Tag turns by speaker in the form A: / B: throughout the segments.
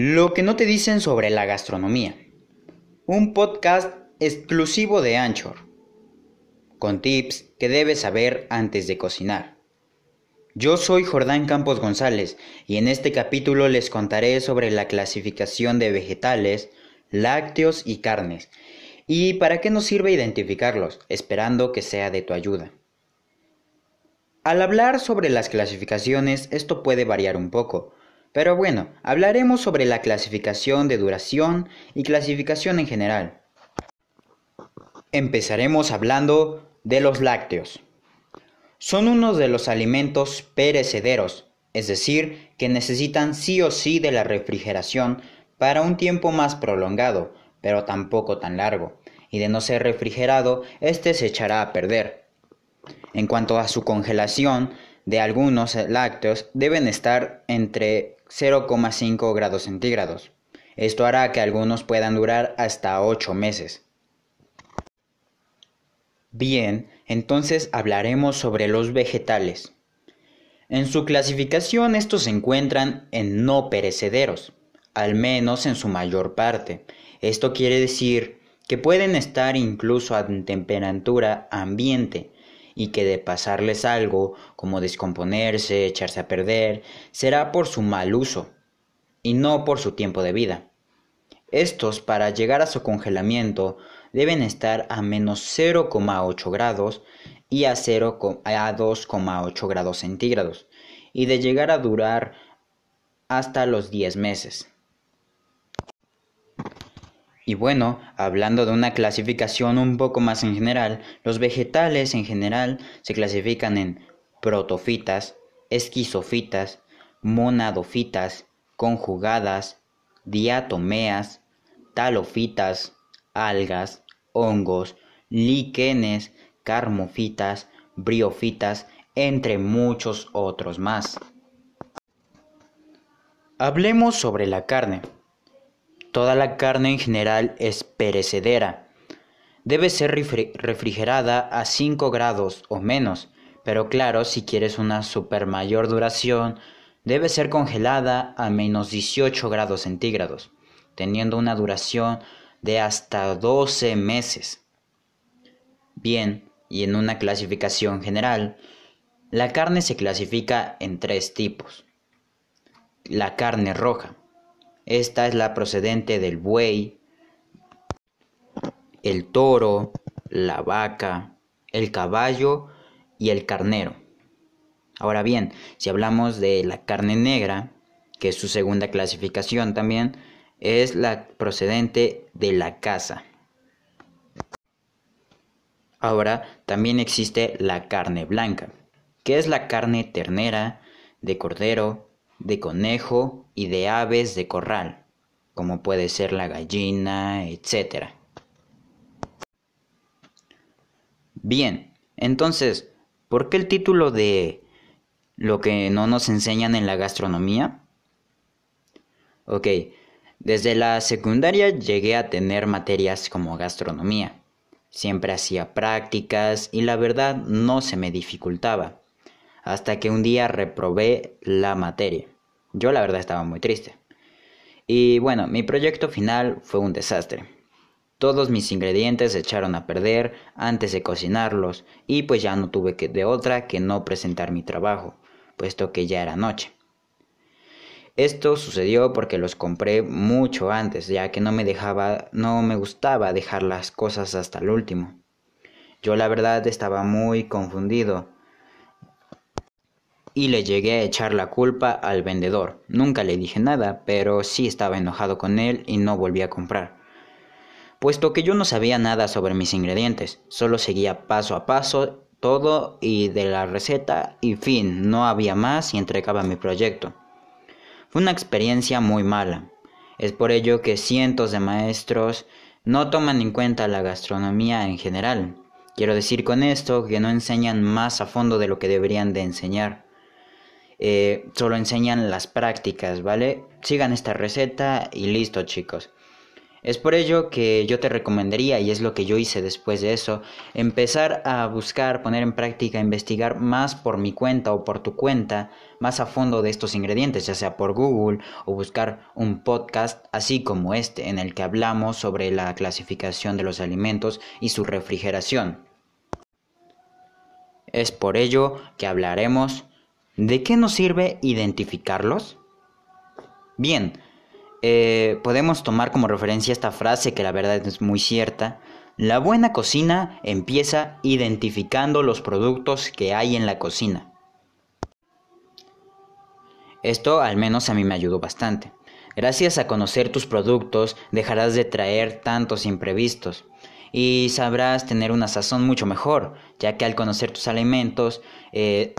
A: Lo que no te dicen sobre la gastronomía. Un podcast exclusivo de Anchor, con tips que debes saber antes de cocinar. Yo soy Jordán Campos González y en este capítulo les contaré sobre la clasificación de vegetales, lácteos y carnes y para qué nos sirve identificarlos, esperando que sea de tu ayuda. Al hablar sobre las clasificaciones, esto puede variar un poco, pero bueno, hablaremos sobre la clasificación de duración y clasificación en general. Empezaremos hablando de los lácteos. Son uno de los alimentos perecederos, es decir, que necesitan sí o sí de la refrigeración para un tiempo más prolongado, pero tampoco tan largo, y de no ser refrigerado, éste se echará a perder. En cuanto a su congelación, de algunos lácteos deben estar entre 0,5 grados centígrados. Esto hará que algunos puedan durar hasta 8 meses. Bien, entonces hablaremos sobre los vegetales. En su clasificación estos se encuentran en no perecederos, al menos en su mayor parte. Esto quiere decir que pueden estar incluso a temperatura ambiente, y que de pasarles algo, como descomponerse, echarse a perder, será por su mal uso, y no por su tiempo de vida. Estos, para llegar a su congelamiento, deben estar a menos 0,8 grados y a, a 2,8 grados centígrados, y de llegar a durar hasta los 10 meses. Y bueno, hablando de una clasificación un poco más en general, los vegetales en general se clasifican en protofitas, esquizofitas, monadofitas, conjugadas, diatomeas, talofitas, algas, hongos, líquenes, carmofitas, briofitas, entre muchos otros más. Hablemos sobre la carne. Toda la carne en general es perecedera. Debe ser refrigerada a 5 grados o menos, pero claro, si quieres una super mayor duración, debe ser congelada a menos 18 grados centígrados, teniendo una duración de hasta 12 meses. Bien, y en una clasificación general, la carne se clasifica en tres tipos. La carne roja, esta es la procedente del buey, el toro, la vaca, el caballo y el carnero. Ahora bien, si hablamos de la carne negra, que es su segunda clasificación también, es la procedente de la caza. Ahora también existe la carne blanca, que es la carne ternera, de cordero, de conejo y de aves de corral, como puede ser la gallina, etc. Bien, entonces, ¿por qué el título de lo que no nos enseñan en la gastronomía? Ok, desde la secundaria llegué a tener materias como gastronomía. Siempre hacía prácticas y la verdad no se me dificultaba hasta que un día reprobé la materia. Yo la verdad estaba muy triste. Y bueno, mi proyecto final fue un desastre. Todos mis ingredientes se echaron a perder antes de cocinarlos y pues ya no tuve que de otra que no presentar mi trabajo, puesto que ya era noche. Esto sucedió porque los compré mucho antes, ya que no me dejaba, no me gustaba dejar las cosas hasta el último. Yo la verdad estaba muy confundido y le llegué a echar la culpa al vendedor. Nunca le dije nada, pero sí estaba enojado con él y no volví a comprar. Puesto que yo no sabía nada sobre mis ingredientes, solo seguía paso a paso todo y de la receta y fin, no había más y entregaba mi proyecto. Fue una experiencia muy mala. Es por ello que cientos de maestros no toman en cuenta la gastronomía en general. Quiero decir con esto que no enseñan más a fondo de lo que deberían de enseñar. Eh, solo enseñan las prácticas, ¿vale? Sigan esta receta y listo chicos. Es por ello que yo te recomendaría, y es lo que yo hice después de eso, empezar a buscar, poner en práctica, investigar más por mi cuenta o por tu cuenta, más a fondo de estos ingredientes, ya sea por Google o buscar un podcast así como este, en el que hablamos sobre la clasificación de los alimentos y su refrigeración. Es por ello que hablaremos de qué nos sirve identificarlos. Bien, eh, podemos tomar como referencia esta frase que la verdad es muy cierta. La buena cocina empieza identificando los productos que hay en la cocina. Esto al menos a mí me ayudó bastante. Gracias a conocer tus productos dejarás de traer tantos imprevistos y sabrás tener una sazón mucho mejor, ya que al conocer tus alimentos, eh,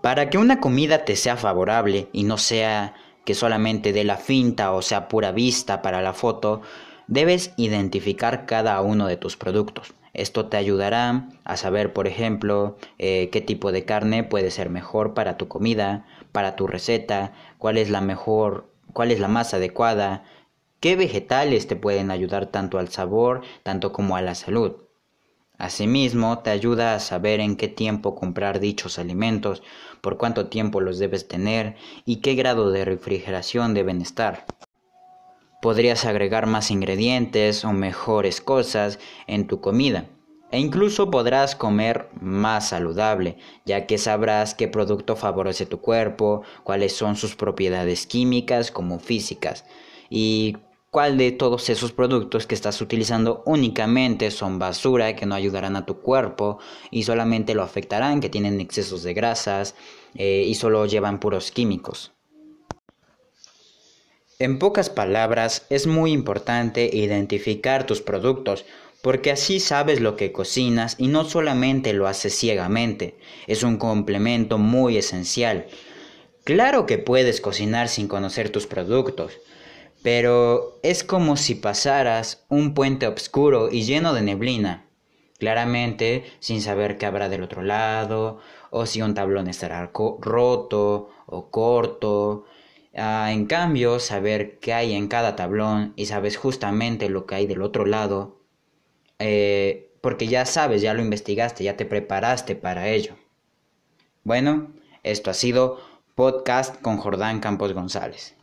A: para que una comida te sea favorable y no sea que solamente dé la finta o sea pura vista para la foto, debes identificar cada uno de tus productos. Esto te ayudará a saber, por ejemplo, eh, qué tipo de carne puede ser mejor para tu comida, para tu receta, cuál es la mejor, cuál es la más adecuada, qué vegetales te pueden ayudar tanto al sabor, tanto como a la salud. Asimismo, te ayuda a saber en qué tiempo comprar dichos alimentos, por cuánto tiempo los debes tener y qué grado de refrigeración deben estar. Podrías agregar más ingredientes o mejores cosas en tu comida. E incluso podrás comer más saludable, ya que sabrás qué producto favorece tu cuerpo, cuáles son sus propiedades químicas como físicas, y cuál de todos esos productos que estás utilizando únicamente son basura que no ayudarán a tu cuerpo y solamente lo afectarán, que tienen excesos de grasas eh, y solo llevan puros químicos. En pocas palabras, es muy importante identificar tus productos, porque así sabes lo que cocinas y no solamente lo haces ciegamente, es un complemento muy esencial. Claro que puedes cocinar sin conocer tus productos, pero es como si pasaras un puente oscuro y lleno de neblina, claramente sin saber qué habrá del otro lado, o si un tablón estará roto o corto. Ah, en cambio, saber qué hay en cada tablón y sabes justamente lo que hay del otro lado, eh, porque ya sabes, ya lo investigaste, ya te preparaste para ello. Bueno, esto ha sido podcast con Jordán Campos González.